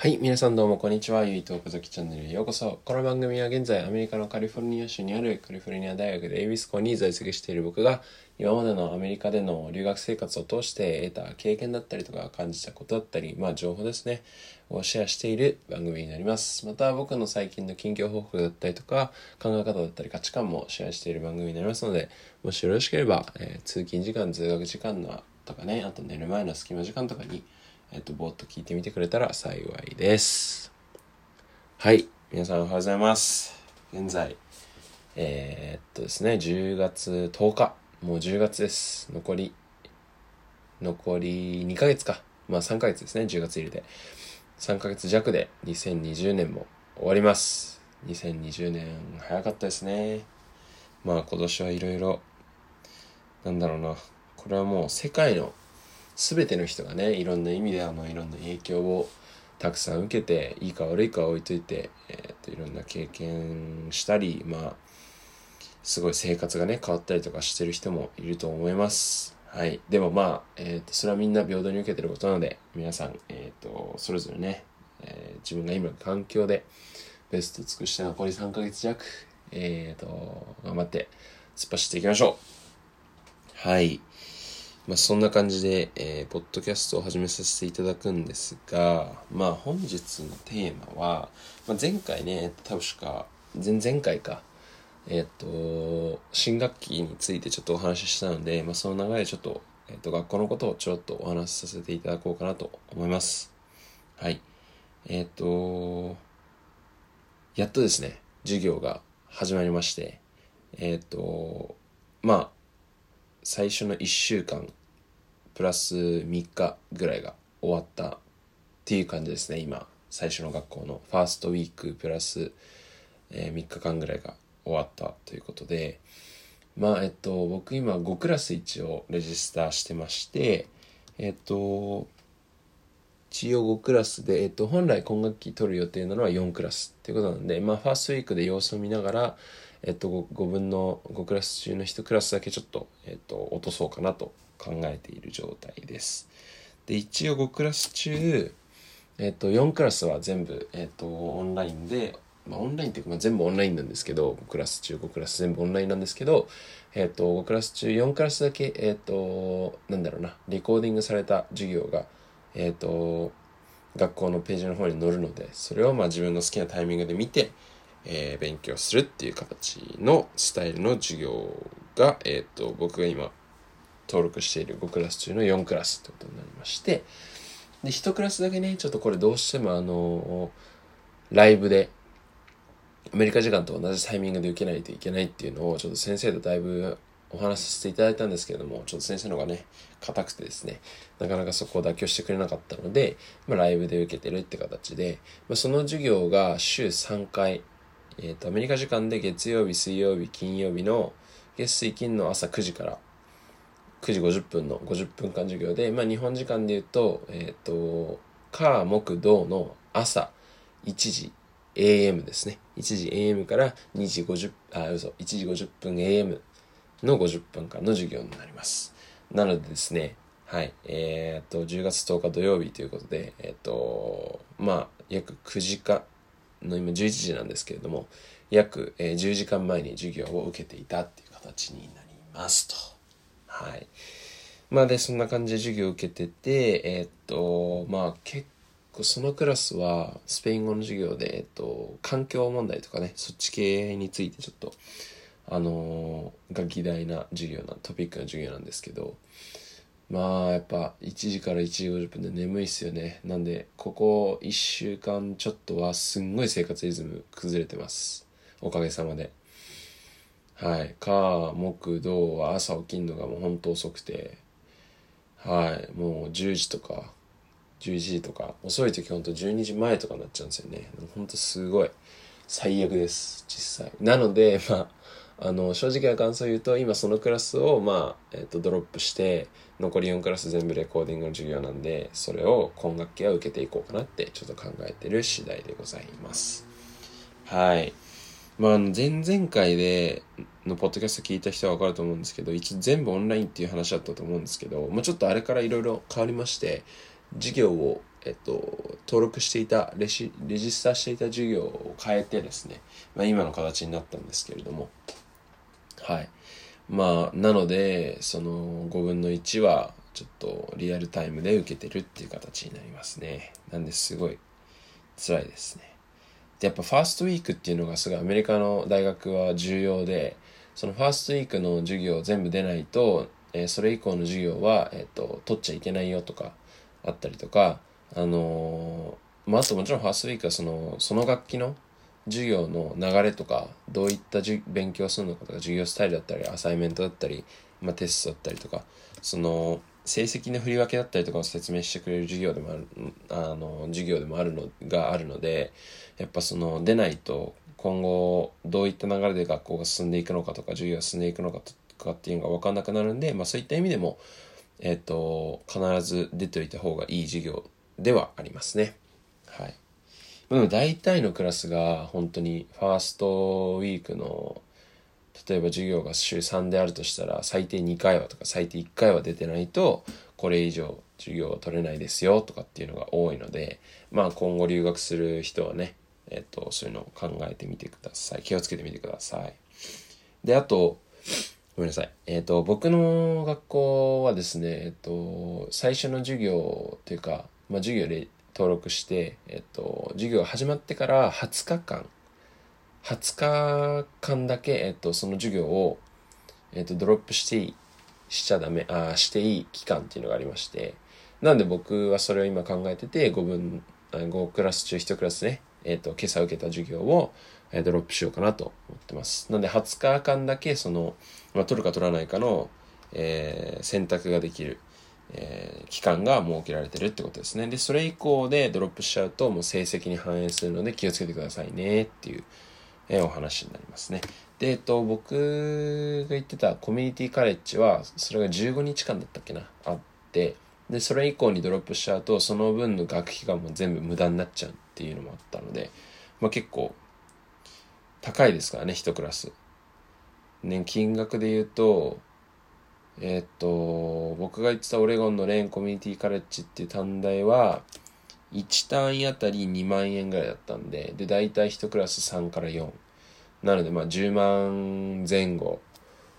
はい、皆さんどうもこんにちは。ゆいと岡崎チャンネルへようこそ。この番組は現在アメリカのカリフォルニア州にあるカリフォルニア大学でエビスコに在籍している僕が今までのアメリカでの留学生活を通して得た経験だったりとか感じたことだったり、まあ情報ですね、をシェアしている番組になります。また僕の最近の近況報告だったりとか考え方だったり価値観もシェアしている番組になりますので、もしよろしければ、えー通勤時間、通学時間のとかね、あと寝る前の隙間時間とかにえっと、ぼーっと聞いてみてくれたら幸いです。はい。皆さんおはようございます。現在、えーっとですね、10月10日。もう10月です。残り、残り2ヶ月か。まあ3ヶ月ですね、10月入れて。3ヶ月弱で2020年も終わります。2020年早かったですね。まあ今年はいろいろ、なんだろうな。これはもう世界の全ての人がねいろんな意味であのいろんな影響をたくさん受けていいか悪いか置いといて、えー、といろんな経験したりまあすごい生活がね変わったりとかしてる人もいると思います。はい。でもまあ、えー、とそれはみんな平等に受けてることなので皆さん、えー、とそれぞれね、えー自分が今の環境でベスト尽くして残り3ヶ月弱えー、と頑張って突っ走っていきましょう。はい。まあ、そんな感じで、えーポッドキャストを始めさせていただくんですが、まあ、本日のテーマは、まあ、前回ね、確か、前々回か、えっ、と、新学期についてちょっとお話ししたので、まあ、その流れでちょっと、えっ、と、学校のことをちょっとお話しさせていただこうかなと思います。はい。えっ、と、やっとですね、授業が始まりまして、えっ、と、まあ、最初の1週間プラス3日ぐらいが終わったっていう感じですね今。最初の学校の。ファーストウィークプラス、えー3日間ぐらいが終わったということで。まあえっと僕今5クラス一応レジスターしてましてえっと一応5クラスで、えっと、本来今学期取る予定なのは4クラスっていうことなんで、まあ、ファーストウィークで様子を見ながら、えっと、5, 5分の5クラス中の1クラスだけちょっと、えっと、落とそうかなと考えている状態です。で、一応5クラス中、えっと、4クラスは全部、えっと、オンラインで、まあ、オンラインっていうか、まあ、全部オンラインなんですけど、5クラス中5クラス全部オンラインなんですけど、えっと、5クラス中4クラスだけ、えっと、なんだろうな、レコーディングされた授業が、えっと、学校のページの方に載るので、それをまあ自分の好きなタイミングで見て、えー勉強するっていう形のスタイルの授業が、えっと、僕が今登録している5クラス中の4クラスってことになりまして、で、1クラスだけね、ちょっとこれどうしてもあの、ライブで、アメリカ時間と同じタイミングで受けないといけないっていうのを、ちょっと先生とだいぶお話しさせていただいたんですけれども、ちょっと先生の方がね、硬くてですね、なかなかそこを妥協してくれなかったので、まあ、ライブで受けてるって形で、まあ、その授業が週3回、えっ、と、アメリカ時間で月曜日、水曜日、金曜日の月水金の朝9時から9時50分の50分間授業で、まあ、日本時間で言うと、えっ、と、火、木、土の朝1時 AM ですね。1時 AM から2時50、あ、嘘、1時50分 AM の50分間の授業になります。なのでですね、はい、えっ、と、10月10日土曜日ということで、えっ、と、まあ、約9時間の今11時なんですけれども、約、えー10時間前に授業を受けていたっていう形になりますと。まあで、そんな感じで授業を受けてて、えーっと、まあ結構そのクラスはスペイン語の授業で、えっと、環境問題とかね、そっち系についてちょっと、あのーが議題な授業な、トピックな授業なんですけど、まあやっぱ1時から1時50分で眠いっすよね。なんで、ここ1週間ちょっとはすんごい生活リズム崩れてます。おかげさまで。はい。火、木、土は朝起きるのがもうほんと遅くて、はい。もう10時とか、11時とか、遅い時ほんと12時前とかになっちゃうんですよね。ほんとすごい最悪です、実際。なので、まあ、あの、正直な感想を言うと、今そのクラスを、まあ、えっ、と、ドロップして、残り4クラス全部レコーディングの授業なんで、それを今学期は受けていこうかなって、ちょっと考えてる次第でございます。はい。まあ、前々回でのポッドキャスト聞いた人は分かると思うんですけど一応全部オンラインっていう話だったと思うんですけど、まあ、ちょっとあれからいろいろ変わりまして授業をえっと、登録していたレシ、レジスターしていた授業を変えてですね、まあ、今の形になったんですけれども、はい。まあ、なので、その5分の1は、ちょっとリアルタイムで受けてるっていう形になりますね。なんですごい辛いですね。で、やっぱファーストウィークっていうのがすごいアメリカの大学は重要で、そのファーストウィークの授業全部出ないと、えー、それ以降の授業は、え、ー、と、取っちゃいけないよとかあったりとか、あのー、まあ、あともちろんファーストウィークはその、その楽器の授業の流れとか、どういった勉強するのかとか、授業スタイルだったり、アサイメントだったり、まあ、テストだったりとか、その、成績の振り分けだったりとかを説明してくれる授業でもある、あの、授業でもあるの、があるので、やっぱその、出ないと、今後、どういった流れで学校が進んでいくのかとか、授業が進んでいくのかとかっていうのが分かんなくなるんで、まあそういった意味でも、えっ、ー、と、必ず出ておいた方がいい授業ではありますね。はい。でも大体のクラスが本当にファーストウィークの例えば授業が週3であるとしたら最低2回はとか最低1回は出てないとこれ以上授業を取れないですよとかっていうのが多いのでまあ今後留学する人はねえっとそういうのを考えてみてください。気をつけてみてください。であとごめんなさい。えっと僕の学校はですねえっと最初の授業というかまあ授業で登録して、えっと、授業が始まってから20日間、20日間だけ、えっと、その授業を、えっと、ドロップしていい、しちゃダメ、あしていい期間っていうのがありまして、なんで僕はそれを今考えてて、5分、5クラス中1クラスね、えっと、今朝受けた授業を、えドロップしようかなと思ってます。なんで20日間だけ、その、まあ、取るか取らないかの、えー、選択ができる。えー、期間が設けられてるってことですね。で、それ以降でドロップしちゃうともう成績に反映するので気をつけてくださいねっていう、えー、お話になりますね。で、えっと、僕が言ってたコミュニティカレッジは、それが15日間だったっけな、あって、で、それ以降にドロップしちゃうと、その分の学費がもう全部無駄になっちゃうっていうのもあったので、まあ結構、高いですからね、一クラス。ね、金額で言うと、え、っと、僕が言ってたオレゴンのレーンコミュニティカレッジっていう短大は、1単位あたり2万円ぐらいだったんで、で、大体1クラス3から4。なので、まあ10万前後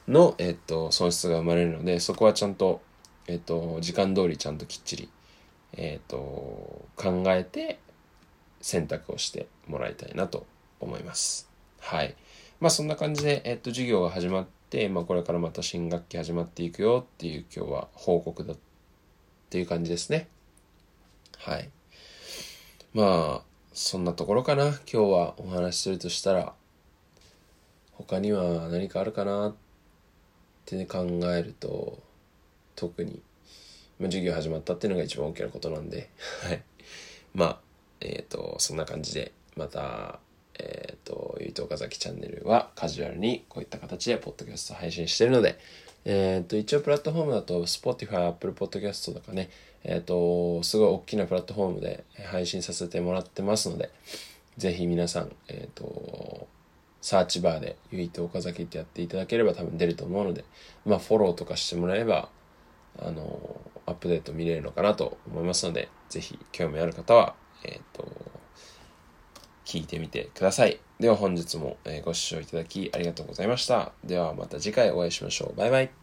の、えっと、損失が生まれるので、そこはちゃんと、えっと、時間通りちゃんときっちり、えっと、考えて選択をしてもらいたいなと思います。はい。まあそんな感じで、えっと、授業が始まって、、まあ、これからまた新学期始まっていくよっていう今日は報告だっていう感じですね。はい。まあ、そんなところかな。今日はお話しするとしたら、他には何かあるかなって、考えると、特に、まあ、授業始まったっていうのが一番大きなことなんで、はい。まあ、えっ、ー、と、そんな感じで、また、えっ、ー、と、ゆいと岡崎チャンネルはカジュアルにこういった形でポッドキャスト配信してるので、えっ、ー、と、一応プラットフォームだと Spotify、Apple Podcast とかね、えっ、ー、と、すごい大きなプラットフォームで配信させてもらってますので、ぜひ皆さん、えっ、と、サーチバーでゆいと岡崎ってやっていただければ多分出ると思うので、まあフォローとかしてもらえば、あの、アップデート見れるのかなと思いますので、ぜひ興味ある方は、えっ、と、聞いてみてください。では本日もご視聴いただきありがとうございました。ではまた次回お会いしましょう。バイバイ。